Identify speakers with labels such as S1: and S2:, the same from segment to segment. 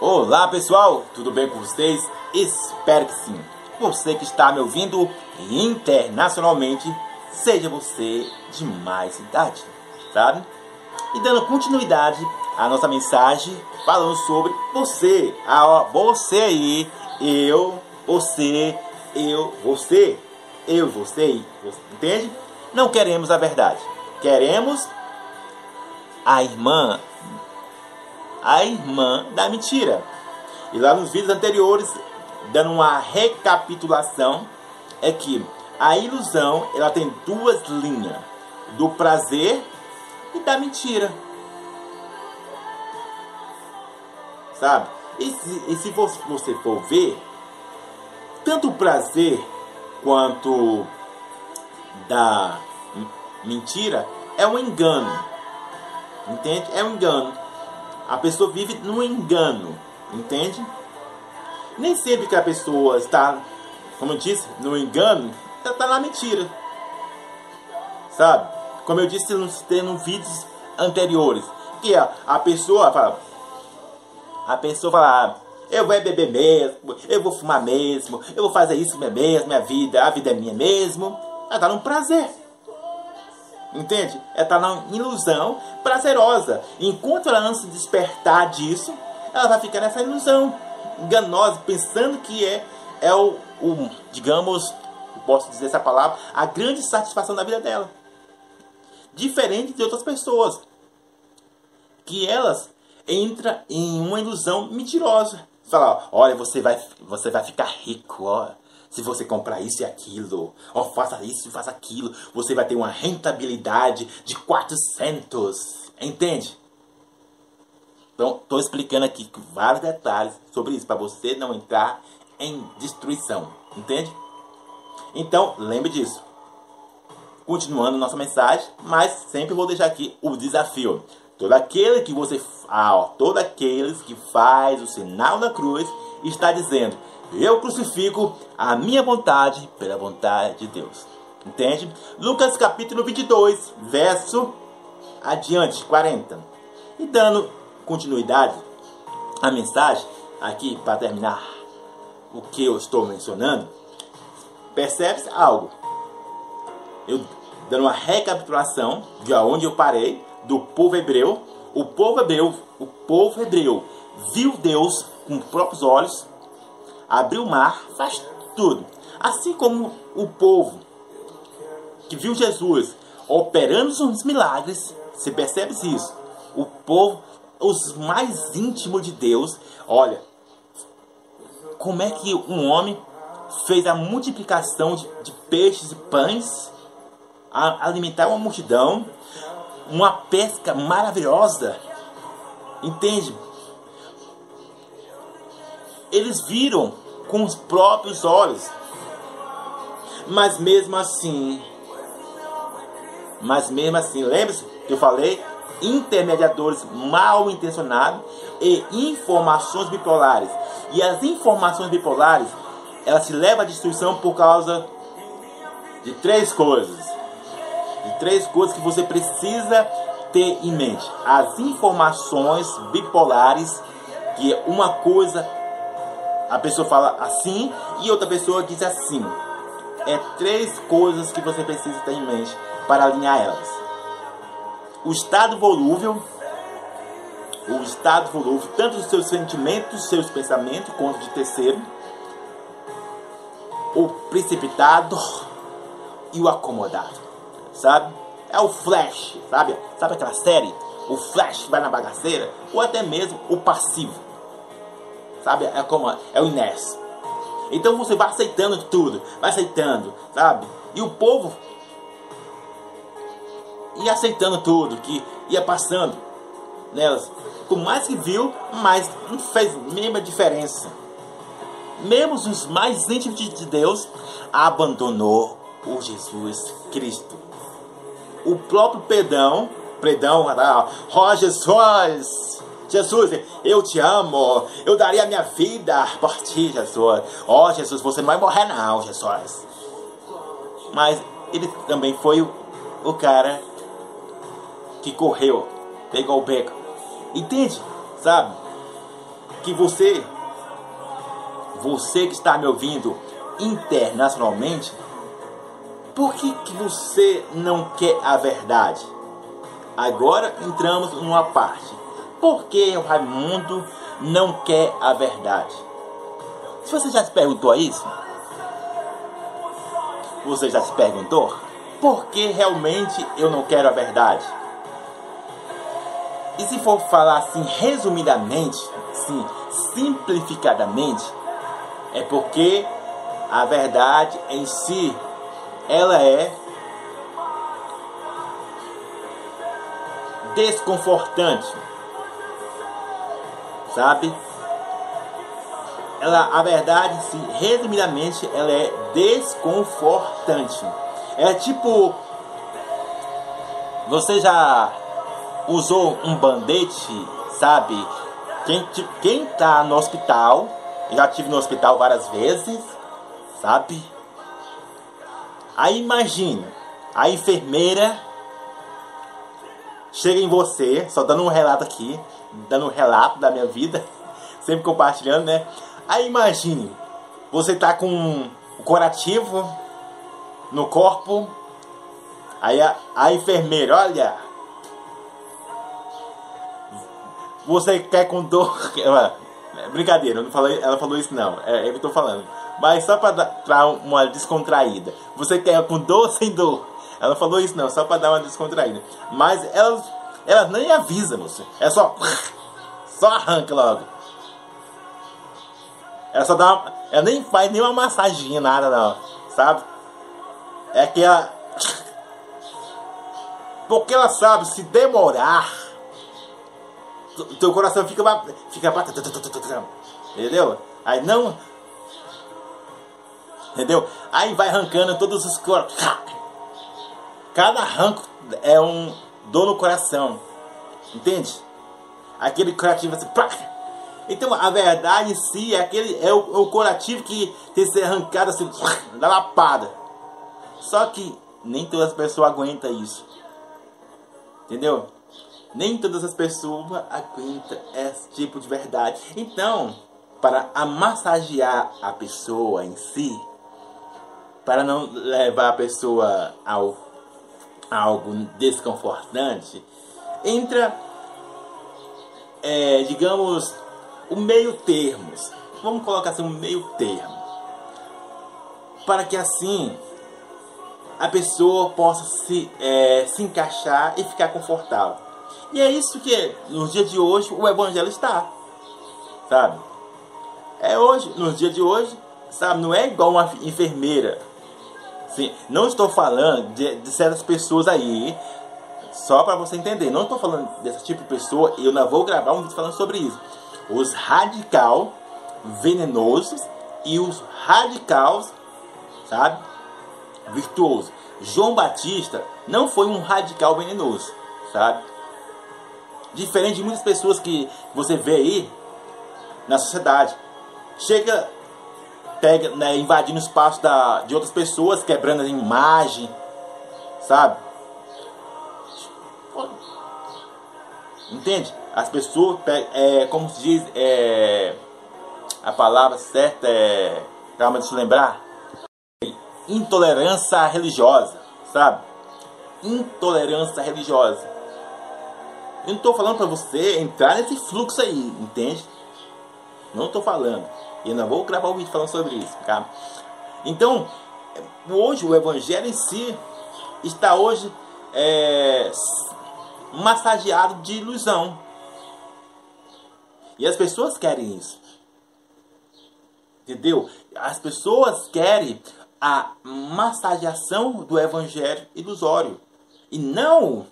S1: Olá pessoal, tudo bem com vocês? Espero que sim. Você que está me ouvindo internacionalmente, seja você de mais idade, sabe? E dando continuidade à nossa mensagem, falando sobre você, a você aí, eu, você, eu, você, eu, você, você, entende? Não queremos a verdade, queremos a irmã a irmã da mentira. E lá nos vídeos anteriores, dando uma recapitulação, é que a ilusão ela tem duas linhas: do prazer e da mentira. Sabe? E se, e se você for ver, tanto o prazer quanto da mentira é um engano. Entende? É um engano. A pessoa vive no engano, entende? Nem sempre que a pessoa está, como eu disse, no engano, ela está na mentira. Sabe? Como eu disse nos, vídeos anteriores. Que a, a pessoa fala. A pessoa fala, ah, eu vou beber mesmo, eu vou fumar mesmo, eu vou fazer isso mesmo, minha vida, a vida é minha mesmo. Ela está num prazer. Entende? Ela está na ilusão prazerosa. Enquanto ela não se despertar disso, ela vai ficar nessa ilusão enganosa, pensando que é, é o, o, digamos, posso dizer essa palavra, a grande satisfação da vida dela. Diferente de outras pessoas, que elas entram em uma ilusão mentirosa. Fala, olha, você vai, você vai ficar rico, se você comprar isso e aquilo, ó, faça isso e faça aquilo, você vai ter uma rentabilidade de 400. Entende? Então, estou explicando aqui vários detalhes sobre isso, para você não entrar em destruição. Entende? Então, lembre disso. Continuando nossa mensagem, mas sempre vou deixar aqui o desafio. Todo aquele que você, ah, ó, todo aqueles que faz o sinal da cruz está dizendo: eu crucifico a minha vontade pela vontade de Deus. Entende? Lucas capítulo 22, verso adiante, 40. E dando continuidade à mensagem, aqui para terminar o que eu estou mencionando, percebe-se algo. Eu dando uma recapitulação de onde eu parei, do povo hebreu. O povo hebreu, o povo hebreu viu Deus com próprios olhos, abriu o mar, faz tudo. Assim como o povo que viu Jesus operando os milagres, se percebe isso. O povo, os mais íntimos de Deus, olha, como é que um homem fez a multiplicação de, de peixes e pães, a alimentar uma multidão, uma pesca maravilhosa, entende? Eles viram com os próprios olhos. Mas mesmo assim, mas mesmo assim, lembre-se que eu falei, intermediadores mal intencionados e informações bipolares. E as informações bipolares, elas se levam à destruição por causa de três coisas. De três coisas que você precisa ter em mente. As informações bipolares, que é uma coisa a pessoa fala assim e outra pessoa diz assim. É três coisas que você precisa ter em mente para alinhar elas. O estado volúvel, o estado volúvel, tanto dos seus sentimentos, seus pensamentos, quanto de terceiro. O precipitado e o acomodado, sabe? É o flash, sabe? Sabe aquela série? O flash vai na bagaceira, ou até mesmo o passivo sabe? É como é o inércia. Então você vai aceitando tudo, vai aceitando, sabe? E o povo ia aceitando tudo, que ia passando nelas. Por mais que viu, mas não fez mesma diferença. Mesmo os mais íntimos de Deus abandonou o Jesus Cristo. O próprio Pedão, Pedão, ó Jesus, Jesus, eu te amo. Eu daria a minha vida por ti, Jesus. Ó oh, Jesus, você não vai morrer não, Jesus. Mas ele também foi o, o cara que correu, pegou o beco. Entende? Sabe? que você, você que está me ouvindo internacionalmente, por que, que você não quer a verdade? Agora entramos numa parte. Por que o Raimundo não quer a verdade? Se você já se perguntou isso, você já se perguntou por que realmente eu não quero a verdade? E se for falar assim resumidamente, sim, simplificadamente, é porque a verdade em si ela é desconfortante. Sabe? Ela, a verdade, se resumidamente, ela é desconfortante. É tipo você já usou um bandete, sabe? Quem, quem tá no hospital, já tive no hospital várias vezes, sabe? Aí imagina, a enfermeira chega em você, só dando um relato aqui, dando um relato da minha vida, sempre compartilhando, né? Aí imagine, você tá com o curativo no corpo, aí a, a enfermeira, olha, você quer com dor, é brincadeira, não falei, ela falou isso não, é, eu tô falando, mas só para dar uma descontraída, você quer com dor ou sem dor? Ela falou isso não, só para dar uma descontraída. Mas ela, ela nem avisa, você. É só. Só arranca logo. Ela só dá uma, Ela nem faz nenhuma massaginha, nada não. Sabe? É que ela. Porque ela sabe, se demorar. Teu coração fica. Fica. Entendeu? Aí não. Entendeu? Aí vai arrancando todos os corpos. Cada arranco é um dor no coração. Entende? Aquele curativo assim. Pá! Então a verdade em si é, aquele, é, o, é o curativo que tem que ser arrancado assim, da lapada. Só que nem todas as pessoas aguentam isso. Entendeu? Nem todas as pessoas aguentam esse tipo de verdade. Então, para amassagear a pessoa em si, para não levar a pessoa ao algo desconfortante, entra, é, digamos, o meio termo. Vamos colocar assim um meio termo. Para que assim a pessoa possa se, é, se encaixar e ficar confortável. E é isso que nos dias de hoje o evangelho está. Sabe? É hoje, nos dias de hoje, sabe, não é igual uma enfermeira Sim, não estou falando de, de certas pessoas aí, só para você entender. Não estou falando desse tipo de pessoa eu não vou gravar um vídeo falando sobre isso. Os radical venenosos e os radicais, sabe, virtuosos. João Batista não foi um radical venenoso, sabe? Diferente de muitas pessoas que você vê aí na sociedade. Chega pega, né, invadindo o espaço da, de outras pessoas, quebrando a imagem, sabe? Entende? As pessoas, é, como se diz, é, a palavra certa é, calma, deixa eu lembrar, intolerância religiosa, sabe? Intolerância religiosa. Eu não estou falando para você entrar nesse fluxo aí, entende? Não estou falando. E ainda vou gravar um vídeo falando sobre isso, tá? Então, hoje o evangelho em si está hoje é, massageado de ilusão. E as pessoas querem isso. Entendeu? As pessoas querem a massageação do evangelho ilusório. E não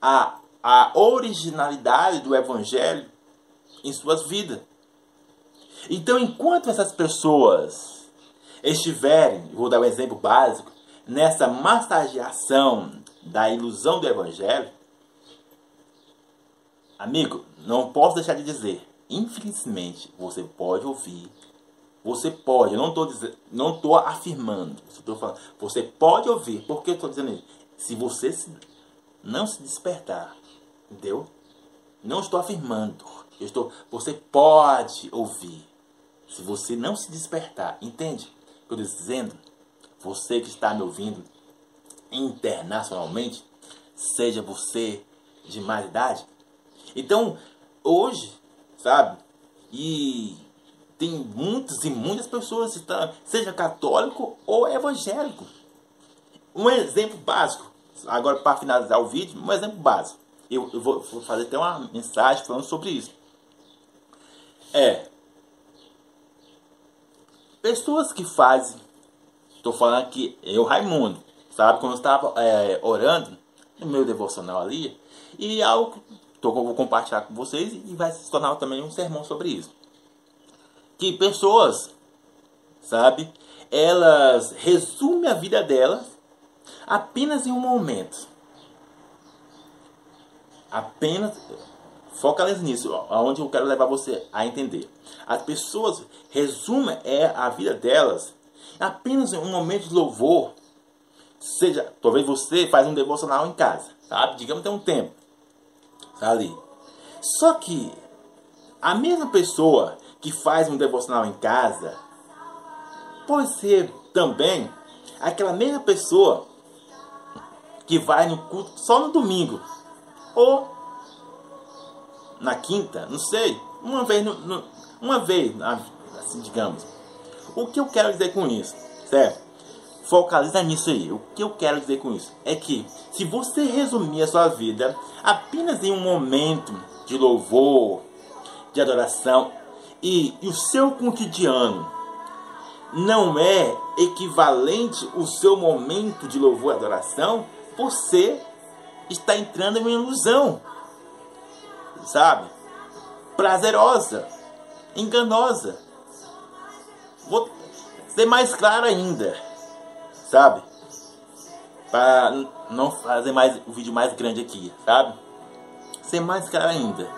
S1: a, a originalidade do evangelho em suas vidas. Então, enquanto essas pessoas estiverem, vou dar um exemplo básico, nessa massageação da ilusão do evangelho, amigo, não posso deixar de dizer, infelizmente, você pode ouvir, você pode, eu não estou não estou afirmando, estou falando, você pode ouvir, por que eu estou dizendo isso? Se você se, não se despertar, entendeu? Não estou afirmando, Eu estou, você pode ouvir. Se você não se despertar, entende? Estou dizendo, você que está me ouvindo internacionalmente, seja você de mais idade. Então, hoje, sabe? E tem muitas e muitas pessoas, seja católico ou evangélico. Um exemplo básico, agora para finalizar o vídeo, um exemplo básico. Eu, eu vou fazer até uma mensagem falando sobre isso. É. Pessoas que fazem. Estou falando aqui, eu, Raimundo, sabe? Quando eu estava é, orando no meu devocional ali, e algo que eu vou compartilhar com vocês e vai se tornar também um sermão sobre isso. Que pessoas, sabe? Elas resumem a vida delas apenas em um momento. Apenas focalize nisso, aonde eu quero levar você a entender. As pessoas resumem é a vida delas apenas em um momento de louvor. Seja, talvez você faz um devocional em casa, sabe? Digamos tem um tempo tá ali. Só que a mesma pessoa que faz um devocional em casa pode ser também aquela mesma pessoa que vai no culto só no domingo ou na quinta, não sei, uma vez, no, no, uma vez, assim digamos. O que eu quero dizer com isso, certo? Focaliza nisso aí. O que eu quero dizer com isso é que se você resumir a sua vida apenas em um momento de louvor, de adoração e, e o seu cotidiano não é equivalente o seu momento de louvor e adoração, você está entrando em uma ilusão, sabe? Prazerosa, enganosa. Vou ser mais claro ainda, sabe? Para não fazer mais o vídeo mais grande aqui, sabe? Ser mais claro ainda.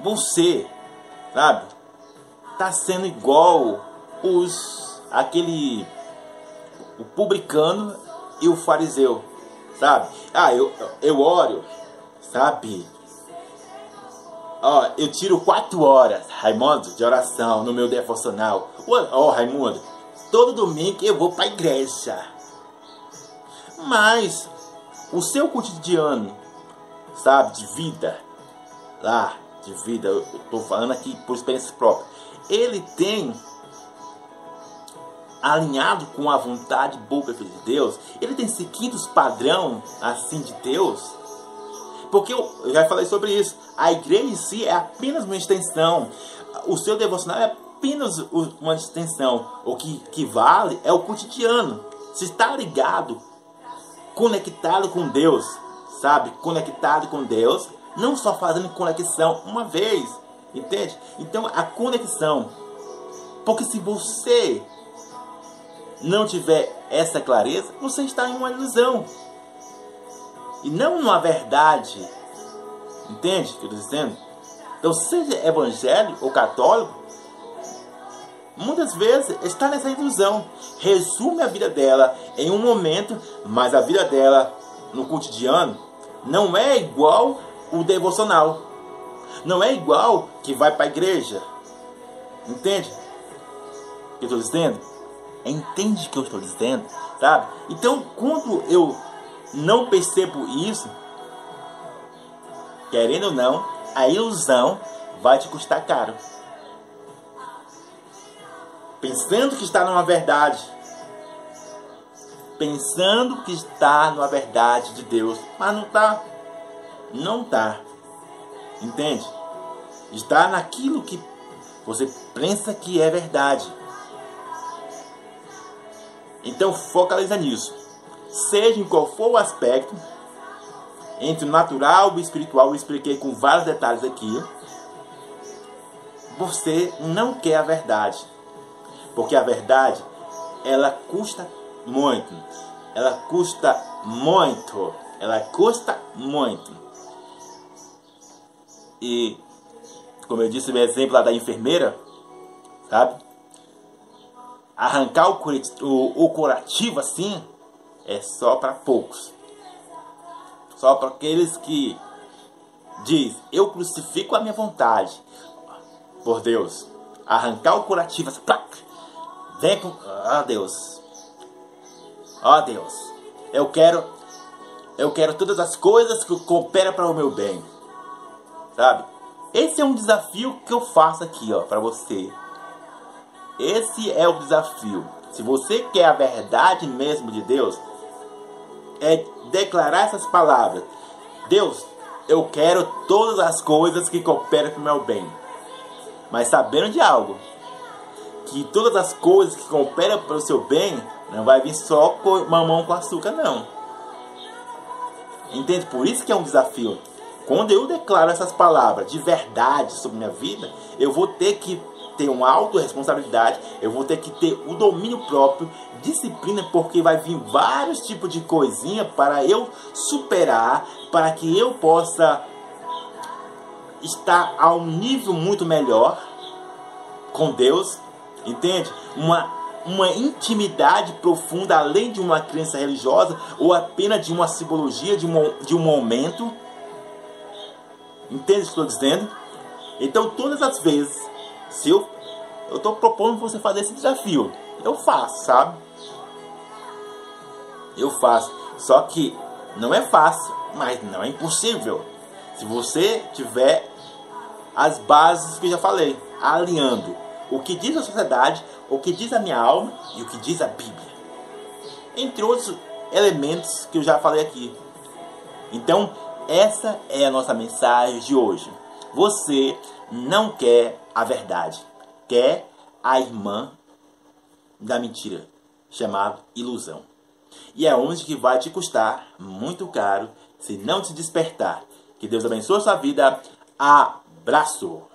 S1: Você, sabe? Tá sendo igual os aquele o publicano e o fariseu, sabe? Ah, eu, eu oro, sabe? Ó, eu tiro quatro horas, Raimundo, de oração no meu devocional. Ó, Raimundo, todo domingo eu vou para a igreja. Mas o seu cotidiano, sabe, de vida, lá, de vida, eu estou falando aqui por experiência própria, ele tem alinhado com a vontade boa de Deus, ele tem seguido os padrão assim de Deus. Porque eu, já falei sobre isso. A igreja em si é apenas uma extensão. O seu devocional é apenas uma extensão. O que, que vale é o cotidiano. Se está ligado, conectado com Deus, sabe? Conectado com Deus, não só fazendo conexão uma vez, entende? Então a conexão. Porque se você não tiver essa clareza, você está em uma ilusão. E não numa verdade. Entende o que eu estou dizendo? Então, seja evangélico ou católico, muitas vezes está nessa ilusão. Resume a vida dela em um momento, mas a vida dela no cotidiano não é igual o devocional. Não é igual que vai para a igreja. Entende o que eu estou dizendo? Entende o que eu estou dizendo? Sabe? Então, quando eu não percebo isso, querendo ou não, a ilusão vai te custar caro. Pensando que está numa verdade, pensando que está numa verdade de Deus, mas não está. Não está. Entende? Está naquilo que você pensa que é verdade. Então focaliza nisso. Seja em qual for o aspecto, entre o natural e o espiritual, eu expliquei com vários detalhes aqui. Você não quer a verdade. Porque a verdade, ela custa muito. Ela custa muito. Ela custa muito. E, como eu disse, o exemplo lá da enfermeira, sabe? arrancar o, o, o curativo assim é só para poucos. Só para aqueles que diz: Eu crucifico a minha vontade por Deus. Arrancar o curativo, assim, vem com. Ah, Deus. Ó oh, Deus. Eu quero. Eu quero todas as coisas que cooperam para o meu bem. Sabe? Esse é um desafio que eu faço aqui, ó, para você. Esse é o desafio. Se você quer a verdade mesmo de Deus, é declarar essas palavras. Deus, eu quero todas as coisas que cooperam para o meu bem. Mas sabendo de algo, que todas as coisas que cooperam para o seu bem, não vai vir só com mamão com açúcar, não. Entende? Por isso que é um desafio. Quando eu declaro essas palavras de verdade sobre minha vida, eu vou ter que ter uma autorresponsabilidade, eu vou ter que ter o domínio próprio, disciplina, porque vai vir vários tipos de coisinha para eu superar, para que eu possa estar a um nível muito melhor com Deus, entende? Uma uma intimidade profunda além de uma crença religiosa ou apenas de uma simbologia de um, de um momento Entende o que estou dizendo? Então, todas as vezes, se eu eu estou propondo você fazer esse desafio, eu faço, sabe? Eu faço. Só que não é fácil, mas não é impossível. Se você tiver as bases que eu já falei, alinhando o que diz a sociedade, o que diz a minha alma e o que diz a Bíblia. Entre outros elementos que eu já falei aqui. Então, essa é a nossa mensagem de hoje. Você não quer a verdade, quer a irmã da mentira, chamada ilusão. E é onde que vai te custar muito caro se não te despertar. Que Deus abençoe a sua vida. Abraço!